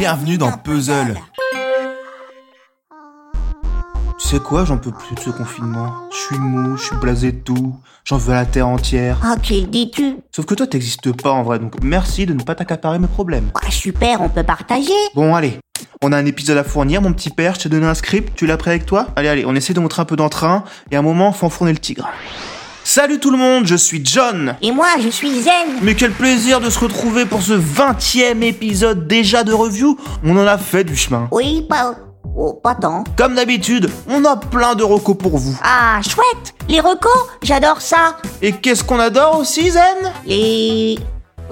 Bienvenue dans Puzzle. Tu sais quoi, j'en peux plus de ce confinement. Je suis mou, je suis blasé de tout. J'en veux la terre entière. Ah, qu'il dis-tu? Sauf que toi, t'existes pas en vrai, donc merci de ne pas t'accaparer mes problèmes. Ah, Super, on peut partager. Bon, allez. On a un épisode à fournir, mon petit père. Je t'ai donné un script. Tu l'as prêt avec toi? Allez, allez, on essaie de montrer un peu d'entrain. Et à un moment, faut enfourner le tigre. Salut tout le monde, je suis John. Et moi, je suis zen. Mais quel plaisir de se retrouver pour ce 20 e épisode déjà de review. On en a fait du chemin. Oui, pas... Oh, pas tant. Comme d'habitude, on a plein de recos pour vous. Ah, chouette Les recos, j'adore ça. Et qu'est-ce qu'on adore aussi, Zen? Les...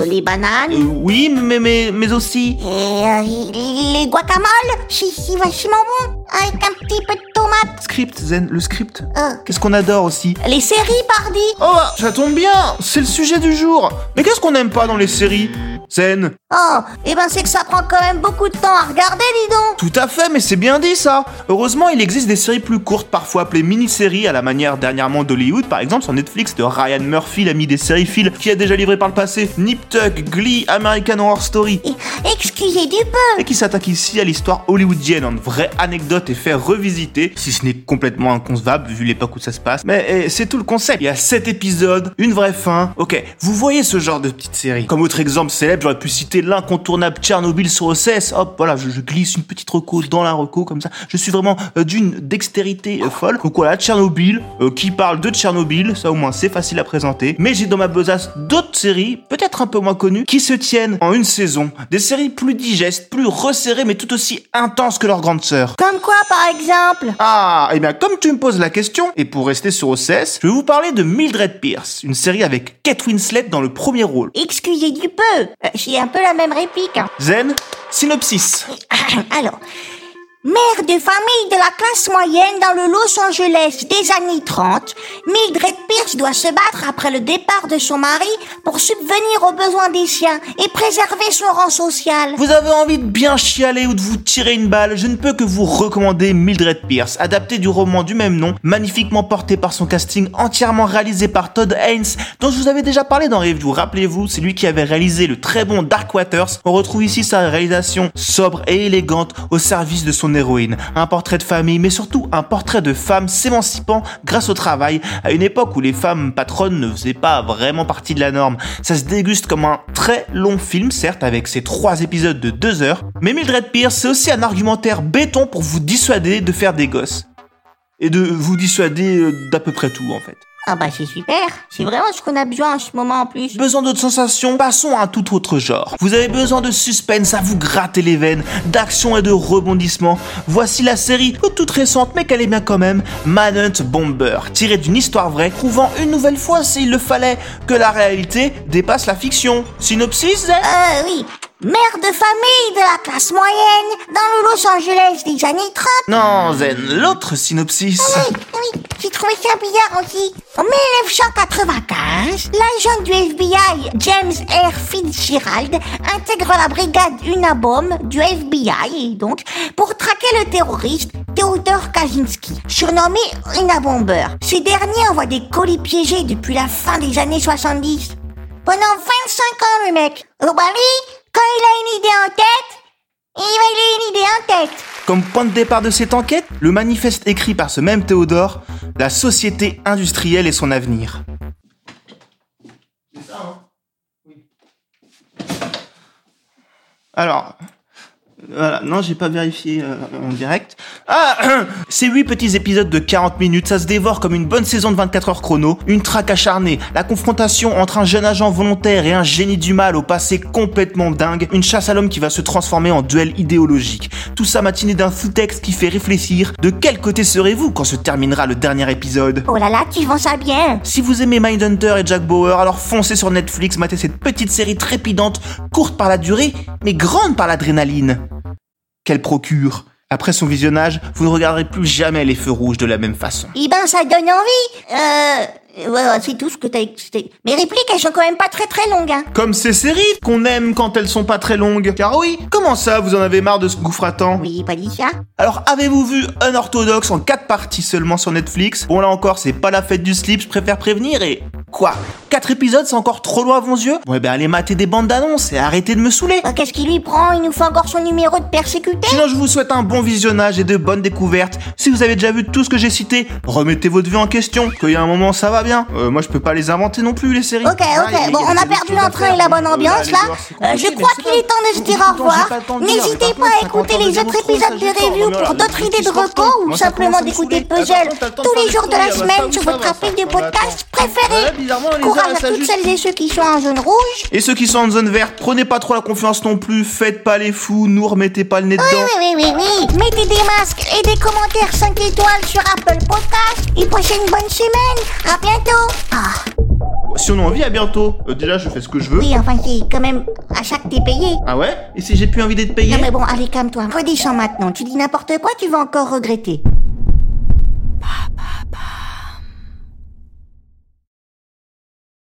Les Euh, bananes. Oui, mais, mais, mais aussi. Et euh, les guacamoles, c'est vachement bon. Avec un petit peu de tomate. Script, Zen, le script. Euh, Qu'est-ce qu'on adore aussi les séries, pardi. Oh, bah, ça tombe bien, c'est le sujet du jour. Mais qu'est-ce qu'on n'aime pas dans les séries? Zen Oh, eh ben c'est que ça prend quand même beaucoup de temps à regarder, dis donc. Tout à fait, mais c'est bien dit ça. Heureusement, il existe des séries plus courtes, parfois appelées mini-séries, à la manière dernièrement d'Hollywood, par exemple sur Netflix de Ryan Murphy, l'ami des séries Phil, qui a déjà livré par le passé Nip Tuck, Glee, American Horror Story, Et- Excusez du peu. et qui s'attaque ici à l'histoire hollywoodienne en vraie anecdote et fait revisiter, si ce n'est complètement inconcevable vu l'époque où ça se passe. Mais eh, c'est tout le concept. Il y a 7 épisodes, une vraie fin. Ok, vous voyez ce genre de petite série. Comme autre exemple célèbre, j'aurais pu citer l'incontournable Tchernobyl sur OCS. Hop, voilà, je, je glisse une petite reco dans la reco comme ça. Je suis vraiment euh, d'une dextérité euh, folle. Donc voilà, Tchernobyl, euh, qui parle de Tchernobyl, ça au moins c'est facile à présenter. Mais j'ai dans ma besace d'autres séries, peut-être un peu moins connues, qui se tiennent en une saison. Des séries plus digestes, plus resserrées, mais tout aussi intenses que leurs grandes sœurs. Comme quoi, par exemple? Ah, et bien comme tu me poses la question, et pour rester sur OCS, je vais vous parler de Mildred Pierce, une série avec Kate Winslet dans le premier rôle. Excusez du peu. C'est un peu la même réplique. hein. Zen, synopsis. Alors, mère de famille de la classe moyenne dans le Los Angeles des années 30, Mildred Pierce doit se battre après le départ de son mari pour subvenir aux besoins des siens et préserver son rang social. Vous avez envie de bien chialer ou de vous tirer une balle, je ne peux que vous recommander Mildred Pierce, adapté du roman du même nom, magnifiquement porté par son casting entièrement réalisé par Todd Haynes, dont je vous avais déjà parlé dans Review. Rappelez-vous, c'est lui qui avait réalisé le très bon Dark Waters. On retrouve ici sa réalisation sobre et élégante au service de son héroïne. Un portrait de famille, mais surtout un portrait de femme s'émancipant grâce au travail, à une époque où les femmes patronnes ne faisaient pas vraiment partie de la norme. Ça se déguste comme un très long film, certes, avec ses trois épisodes de deux heures, mais Mildred Pierce, c'est aussi un argumentaire béton pour vous dissuader de faire des gosses. Et de vous dissuader euh, d'à peu près tout, en fait. Ah bah c'est super, c'est vraiment ce qu'on a besoin en ce moment en plus. Besoin d'autres sensations? Passons à un tout autre genre. Vous avez besoin de suspense à vous gratter les veines, d'action et de rebondissement. Voici la série, toute récente mais qu'elle est bien quand même, Manhunt Bomber, tirée d'une histoire vraie, prouvant une nouvelle fois, s'il le fallait, que la réalité dépasse la fiction. Synopsis Euh oui, mère de famille de la classe moyenne dans le Los Angeles des années 30. Non, Zen, l'autre synopsis. Oui, oui, j'ai trouvé ça bizarre aussi. En 1995, l'agent du FBI, James R. Fitzgerald, intègre la brigade Unabomb du FBI, donc, pour traquer le terroriste Theodore Kaczynski, surnommé Unabomber. Ce dernier envoie des colis piégés depuis la fin des années 70. Pendant 25 ans, le mec. Oh bah lui, quand il a une idée en tête, il va a une idée en tête. Comme point de départ de cette enquête, le manifeste écrit par ce même Théodore, la société industrielle et son avenir. Alors, voilà, non, j'ai pas vérifié euh, en direct. Ah, ces huit petits épisodes de 40 minutes, ça se dévore comme une bonne saison de 24 heures chrono, une traque acharnée, la confrontation entre un jeune agent volontaire et un génie du mal au passé complètement dingue, une chasse à l'homme qui va se transformer en duel idéologique. Tout ça matiné d'un sous-texte qui fait réfléchir. De quel côté serez-vous quand se terminera le dernier épisode? Oh là là, tu vends ça bien. si vous aimez Mindhunter et Jack Bauer, alors foncez sur Netflix, matez cette petite série trépidante, courte par la durée, mais grande par l'adrénaline. Qu'elle procure. Après son visionnage, vous ne regarderez plus jamais les feux rouges de la même façon. Eh ben, ça donne envie. Euh, ouais, c'est tout ce que t'as. Mes répliques, elles sont quand même pas très très longues, hein. Comme ces séries qu'on aime quand elles sont pas très longues. Car oui, comment ça, vous en avez marre de ce gouffre-à-temps Oui, pas dit ça. Alors avez-vous vu Unorthodox en 4 parties seulement sur Netflix? Bon là encore, c'est pas la fête du slip, je préfère prévenir et... Quoi 4 épisodes, c'est encore trop loin à vos yeux Ouais, ben allez mater des bandes d'annonces et arrêtez de me saouler. Bah, Qu'est-ce qui lui prend Il nous fait encore son numéro de persécuté Sinon, je vous souhaite un bon visionnage et de bonnes découvertes. Si vous avez déjà vu tout ce que j'ai cité, remettez votre vie en question. Qu'il y a un moment, ça va bien. Euh, moi, je peux pas les inventer non plus, les séries. Ok, ok. il y a- bon, il y a on a perdu l'entrain et la bonne Euh, ambiance là. Euh, je crois qu'il est temps de se dire au revoir. N'hésitez pas à écouter 50 ans les autres épisodes de review pour d'autres idées de petits reco sportifs, ou simplement d'écouter puzzle tous les jours de la semaine sur votre appel de podcast préféré. Les Courage heures, à toutes celles et ceux qui sont en zone rouge. Et ceux qui sont en zone verte, prenez pas trop la confiance non plus, faites pas les fous, nous remettez pas le nez Oui, dedans. oui, oui, oui, oui. Mettez des masques et des commentaires 5 étoiles sur Apple Podcast. Et passez une bonne semaine. À bientôt. Ah, Si on a envie, à bientôt. Euh, déjà, je fais ce que je veux. oui, enfin, c'est quand même à chaque t'es payé. Ah ouais? Et si j'ai plus envie d'être payé? Non mais bon, allez, calme-toi. Redescends maintenant. Tu dis n'importe quoi, tu vas encore regretter.